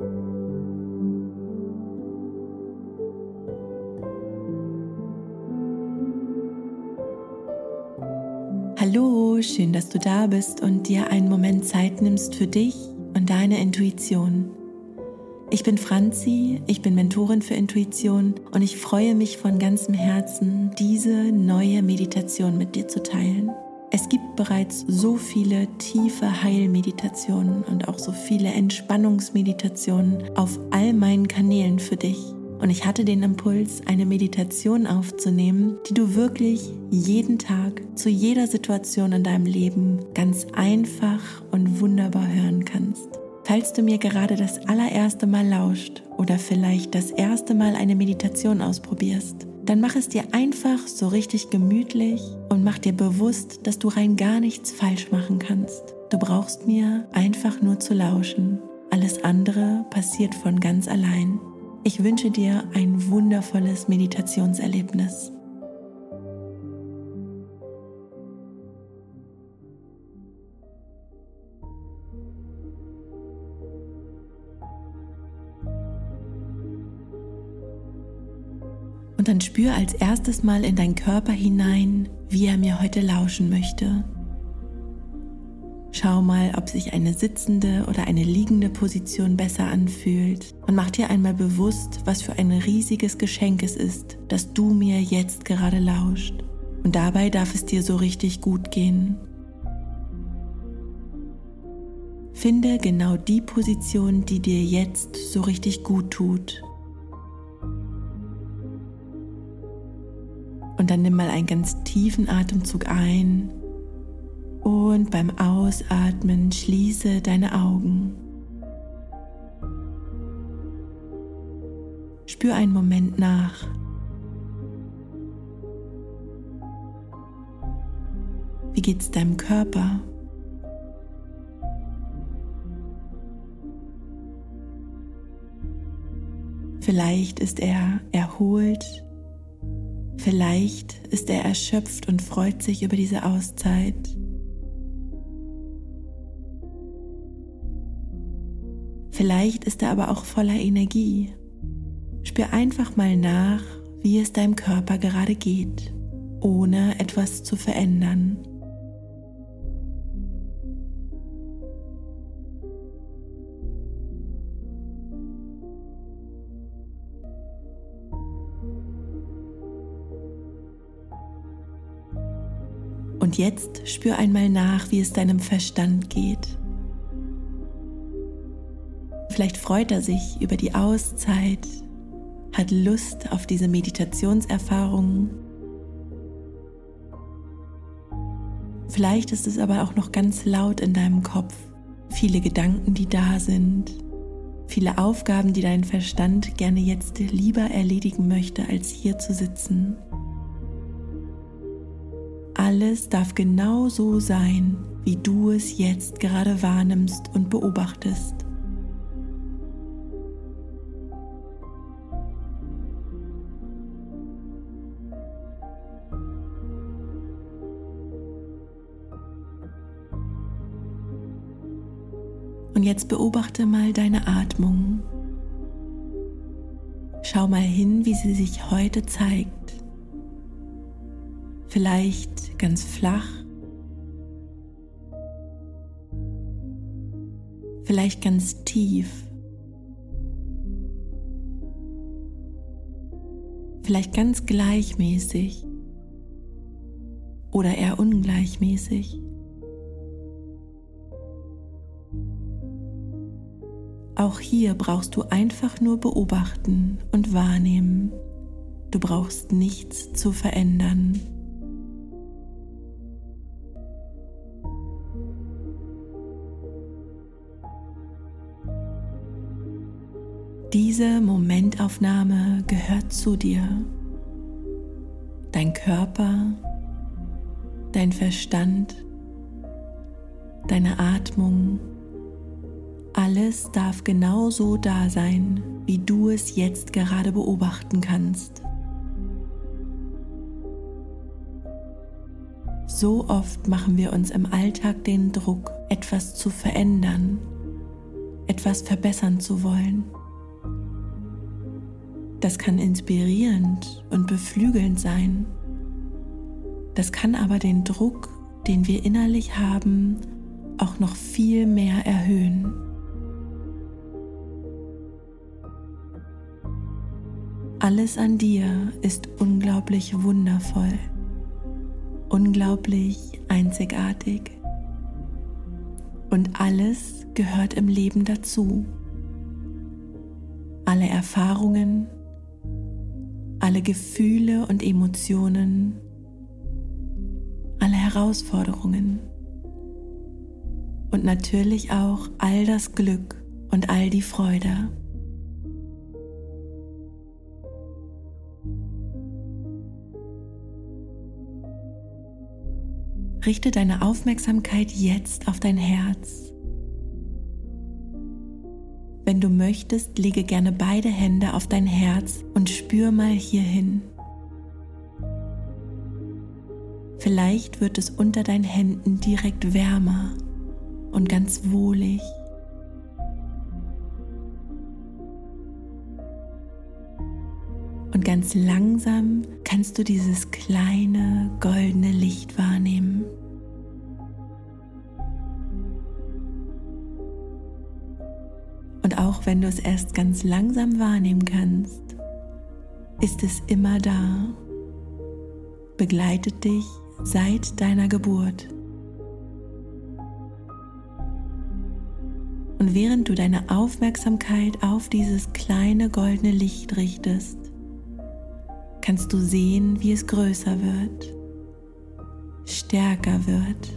Hallo, schön, dass du da bist und dir einen Moment Zeit nimmst für dich und deine Intuition. Ich bin Franzi, ich bin Mentorin für Intuition und ich freue mich von ganzem Herzen, diese neue Meditation mit dir zu teilen. Es gibt bereits so viele tiefe Heilmeditationen und auch so viele Entspannungsmeditationen auf all meinen Kanälen für dich. Und ich hatte den Impuls, eine Meditation aufzunehmen, die du wirklich jeden Tag zu jeder Situation in deinem Leben ganz einfach und wunderbar hören kannst. Falls du mir gerade das allererste Mal lauscht oder vielleicht das erste Mal eine Meditation ausprobierst, dann mach es dir einfach so richtig gemütlich und mach dir bewusst, dass du rein gar nichts falsch machen kannst. Du brauchst mir einfach nur zu lauschen. Alles andere passiert von ganz allein. Ich wünsche dir ein wundervolles Meditationserlebnis. Dann spür als erstes mal in deinen Körper hinein, wie er mir heute lauschen möchte. Schau mal, ob sich eine sitzende oder eine liegende Position besser anfühlt und mach dir einmal bewusst, was für ein riesiges Geschenk es ist, dass du mir jetzt gerade lauscht. Und dabei darf es dir so richtig gut gehen. Finde genau die Position, die dir jetzt so richtig gut tut. Und dann nimm mal einen ganz tiefen Atemzug ein und beim Ausatmen schließe deine Augen. Spür einen Moment nach. Wie geht es deinem Körper? Vielleicht ist er erholt, vielleicht ist er erschöpft und freut sich über diese Auszeit. Vielleicht ist er aber auch voller Energie. Spür einfach mal nach, wie es deinem Körper gerade geht, ohne etwas zu verändern. Und jetzt spür einmal nach, wie es deinem Verstand geht. Vielleicht freut er sich über die Auszeit, hat Lust auf diese Meditationserfahrungen. Vielleicht ist es aber auch noch ganz laut in deinem Kopf, viele Gedanken, die da sind, viele Aufgaben, die dein Verstand gerne jetzt lieber erledigen möchte, als hier zu sitzen. Alles darf genau so sein, wie du es jetzt gerade wahrnimmst und beobachtest. Und jetzt beobachte mal deine Atmung. Schau mal hin, wie sie sich heute zeigt. Vielleicht ganz flach. Vielleicht ganz tief. Vielleicht ganz gleichmäßig oder eher ungleichmäßig. Auch hier brauchst du einfach nur beobachten und wahrnehmen. Du brauchst nichts zu verändern. Diese Momentaufnahme gehört zu dir. Dein Körper, dein Verstand, deine Atmung alles darf genau so da sein, wie du es jetzt gerade beobachten kannst. So oft machen wir uns im Alltag den Druck, etwas zu verändern, etwas verbessern zu wollen. Das kann inspirierend und beflügelnd sein. Das kann aber den Druck, den wir innerlich haben, auch noch viel mehr erhöhen. Alles an dir ist unglaublich wundervoll, unglaublich einzigartig. Und alles gehört im Leben dazu. Alle Erfahrungen, alle Gefühle und Emotionen, alle Herausforderungen und natürlich auch all das Glück und all die Freude. Richte deine Aufmerksamkeit jetzt auf dein Herz. Wenn du möchtest, lege gerne beide Hände auf dein Herz und spür mal hierhin. Vielleicht wird es unter deinen Händen direkt wärmer und ganz wohlig. Und ganz langsam kannst du dieses kleine goldene Licht wahrnehmen. Auch wenn du es erst ganz langsam wahrnehmen kannst, ist es immer da, begleitet dich seit deiner Geburt. Und während du deine Aufmerksamkeit auf dieses kleine goldene Licht richtest, kannst du sehen, wie es größer wird, stärker wird,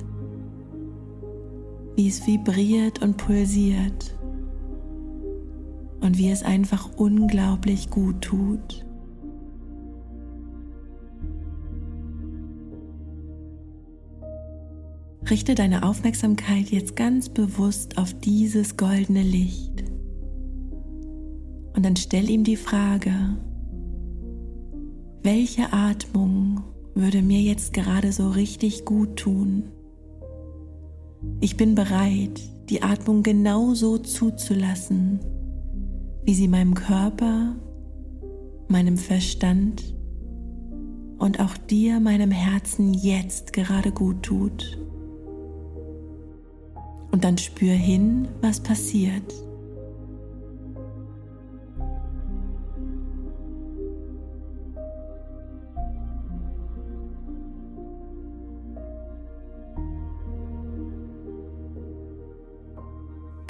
wie es vibriert und pulsiert und wie es einfach unglaublich gut tut. Richte deine Aufmerksamkeit jetzt ganz bewusst auf dieses goldene Licht und dann stell ihm die Frage, welche Atmung würde mir jetzt gerade so richtig gut tun? Ich bin bereit, die Atmung genauso zuzulassen, wie sie meinem Körper, meinem Verstand und auch dir, meinem Herzen jetzt gerade gut tut. Und dann spür hin, was passiert.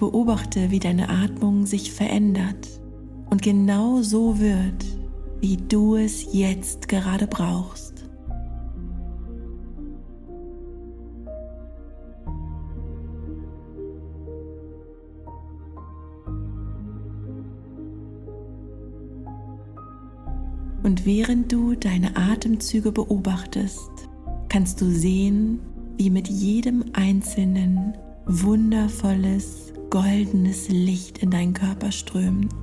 Beobachte, wie deine Atmung sich verändert und genau so wird, wie du es jetzt gerade brauchst. Und während du deine Atemzüge beobachtest, kannst du sehen, wie mit jedem einzelnen wundervolles goldenes Licht in deinen Körper strömt,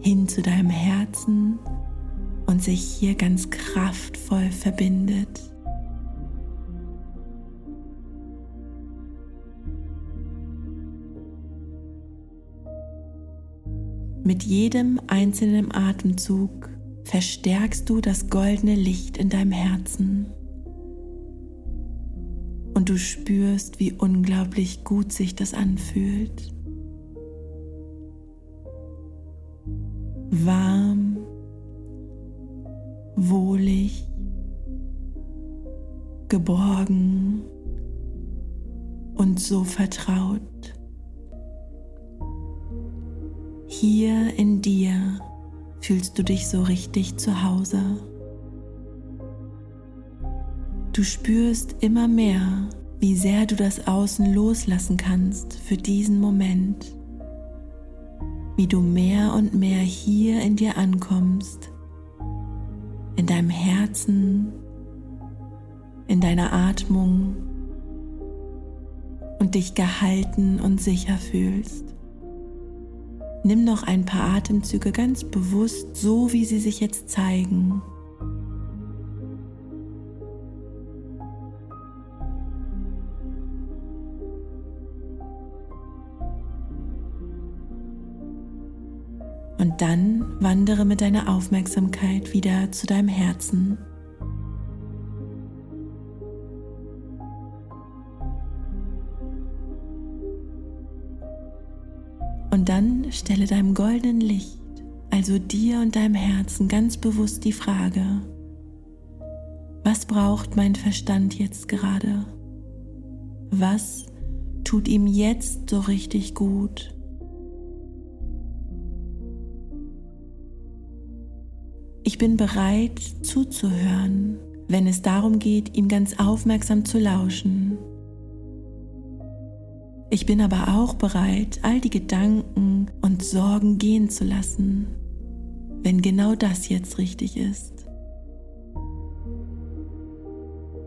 hin zu deinem Herzen und sich hier ganz kraftvoll verbindet. Mit jedem einzelnen Atemzug verstärkst du das goldene Licht in deinem Herzen und du spürst, wie unglaublich gut sich das anfühlt. Warm, wohlig, geborgen und so vertraut. Hier in dir fühlst du dich so richtig zu Hause. Du spürst immer mehr, wie sehr du das Außen loslassen kannst für diesen Moment, wie du mehr und mehr hier in dir ankommst, in deinem Herzen, in deiner Atmung und dich gehalten und sicher fühlst. Nimm noch ein paar Atemzüge ganz bewusst, so wie sie sich jetzt zeigen. Und dann wandere mit deiner Aufmerksamkeit wieder zu deinem Herzen. Und dann stelle deinem goldenen Licht, also dir und deinem Herzen, ganz bewusst die Frage, was braucht mein Verstand jetzt gerade? Was tut ihm jetzt so richtig gut? Ich bin bereit zuzuhören, wenn es darum geht, ihm ganz aufmerksam zu lauschen. Ich bin aber auch bereit, all die Gedanken und Sorgen gehen zu lassen, wenn genau das jetzt richtig ist.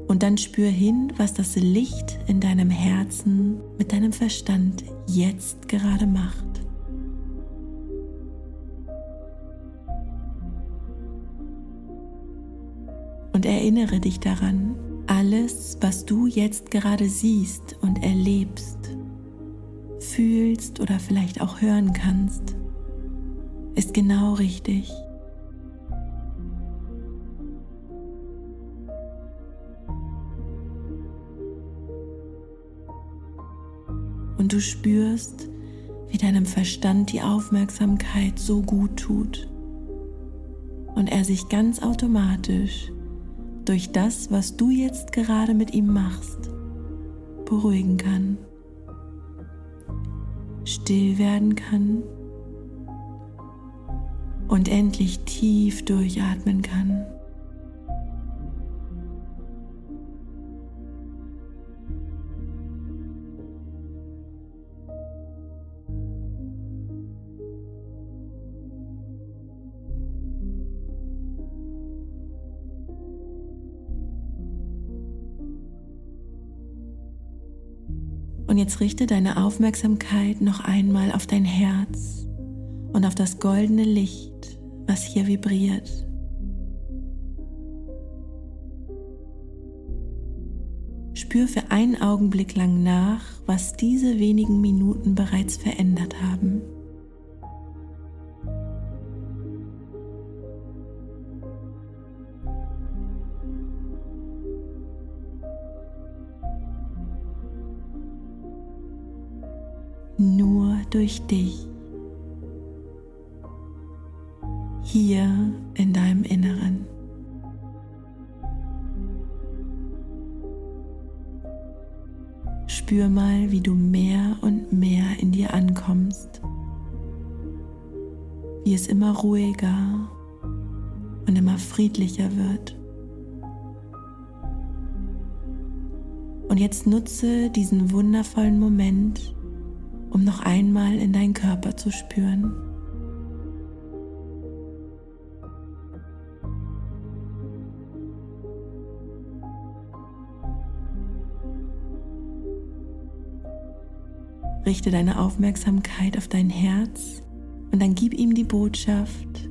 Und dann spür hin, was das Licht in deinem Herzen mit deinem Verstand jetzt gerade macht. Erinnere dich daran, alles, was du jetzt gerade siehst und erlebst, fühlst oder vielleicht auch hören kannst, ist genau richtig. Und du spürst, wie deinem Verstand die Aufmerksamkeit so gut tut und er sich ganz automatisch durch das, was du jetzt gerade mit ihm machst, beruhigen kann, still werden kann und endlich tief durchatmen kann. Und jetzt richte deine Aufmerksamkeit noch einmal auf dein Herz und auf das goldene Licht, was hier vibriert. Spür für einen Augenblick lang nach, was diese wenigen Minuten bereits verändert haben. Nur durch dich. Hier in deinem Inneren. Spür mal, wie du mehr und mehr in dir ankommst, wie es immer ruhiger und immer friedlicher wird. Und jetzt nutze diesen wundervollen Moment, um noch einmal in deinen Körper zu spüren. Richte deine Aufmerksamkeit auf dein Herz und dann gib ihm die Botschaft,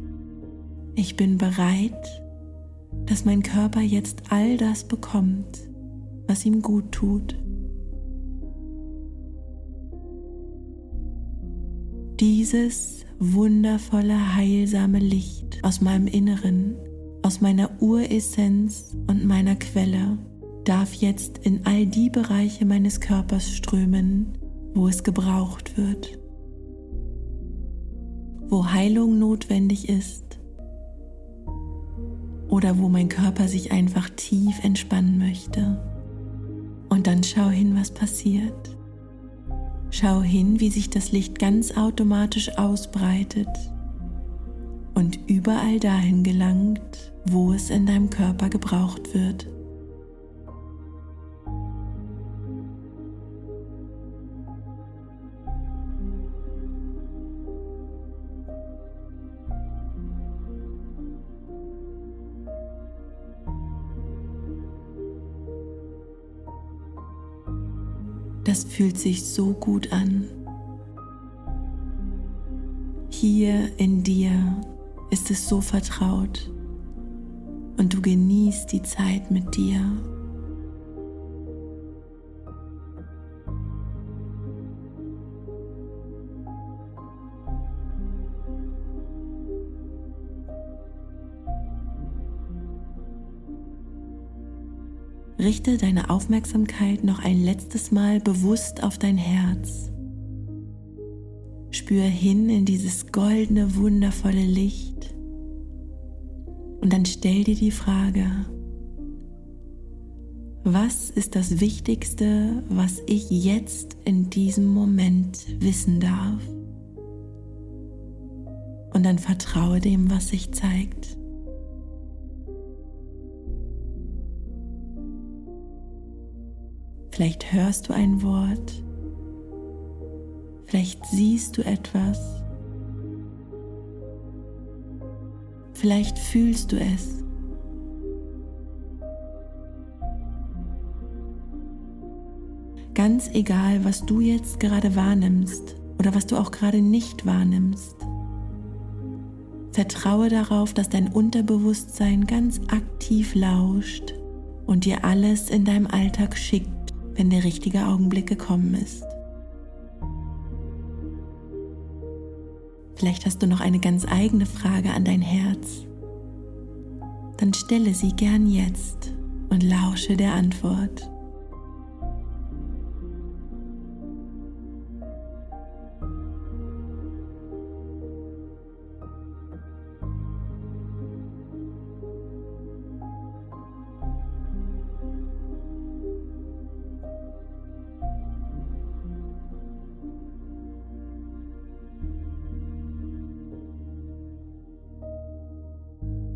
ich bin bereit, dass mein Körper jetzt all das bekommt, was ihm gut tut. Dieses wundervolle, heilsame Licht aus meinem Inneren, aus meiner Uressenz und meiner Quelle darf jetzt in all die Bereiche meines Körpers strömen, wo es gebraucht wird, wo Heilung notwendig ist oder wo mein Körper sich einfach tief entspannen möchte. Und dann schau hin, was passiert. Schau hin, wie sich das Licht ganz automatisch ausbreitet und überall dahin gelangt, wo es in deinem Körper gebraucht wird. Fühlt sich so gut an. Hier in dir ist es so vertraut und du genießt die Zeit mit dir. Richte deine Aufmerksamkeit noch ein letztes Mal bewusst auf dein Herz. Spür hin in dieses goldene, wundervolle Licht und dann stell dir die Frage, was ist das Wichtigste, was ich jetzt in diesem Moment wissen darf? Und dann vertraue dem, was sich zeigt. Vielleicht hörst du ein Wort, vielleicht siehst du etwas, vielleicht fühlst du es. Ganz egal, was du jetzt gerade wahrnimmst oder was du auch gerade nicht wahrnimmst. Vertraue darauf, dass dein Unterbewusstsein ganz aktiv lauscht und dir alles in deinem Alltag schickt, wenn der richtige Augenblick gekommen ist. Vielleicht hast du noch eine ganz eigene Frage an dein Herz. Dann stelle sie gern jetzt und lausche der Antwort.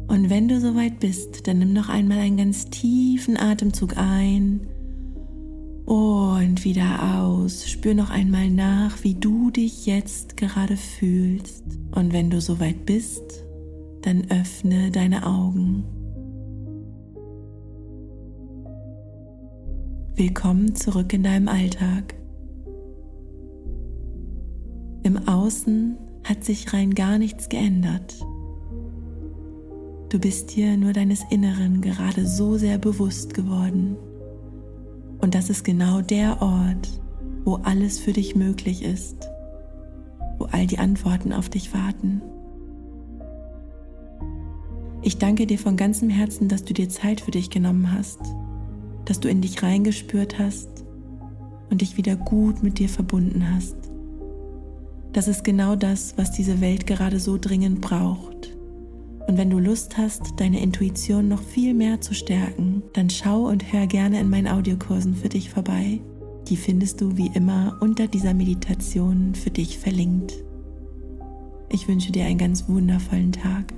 Und wenn du soweit bist, dann nimm noch einmal einen ganz tiefen Atemzug ein und wieder aus. Spür noch einmal nach, wie du dich jetzt gerade fühlst. Und wenn du soweit bist, dann öffne deine Augen. Willkommen zurück in deinem Alltag. Im Außen hat sich rein gar nichts geändert. Du bist dir nur deines Inneren gerade so sehr bewusst geworden. Und das ist genau der Ort, wo alles für dich möglich ist, wo all die Antworten auf dich warten. Ich danke dir von ganzem Herzen, dass du dir Zeit für dich genommen hast, dass du in dich reingespürt hast und dich wieder gut mit dir verbunden hast. Das ist genau das, was diese Welt gerade so dringend braucht. Und wenn du Lust hast, deine Intuition noch viel mehr zu stärken, dann schau und hör gerne in meinen Audiokursen für dich vorbei. Die findest du wie immer unter dieser Meditation für dich verlinkt. Ich wünsche dir einen ganz wundervollen Tag.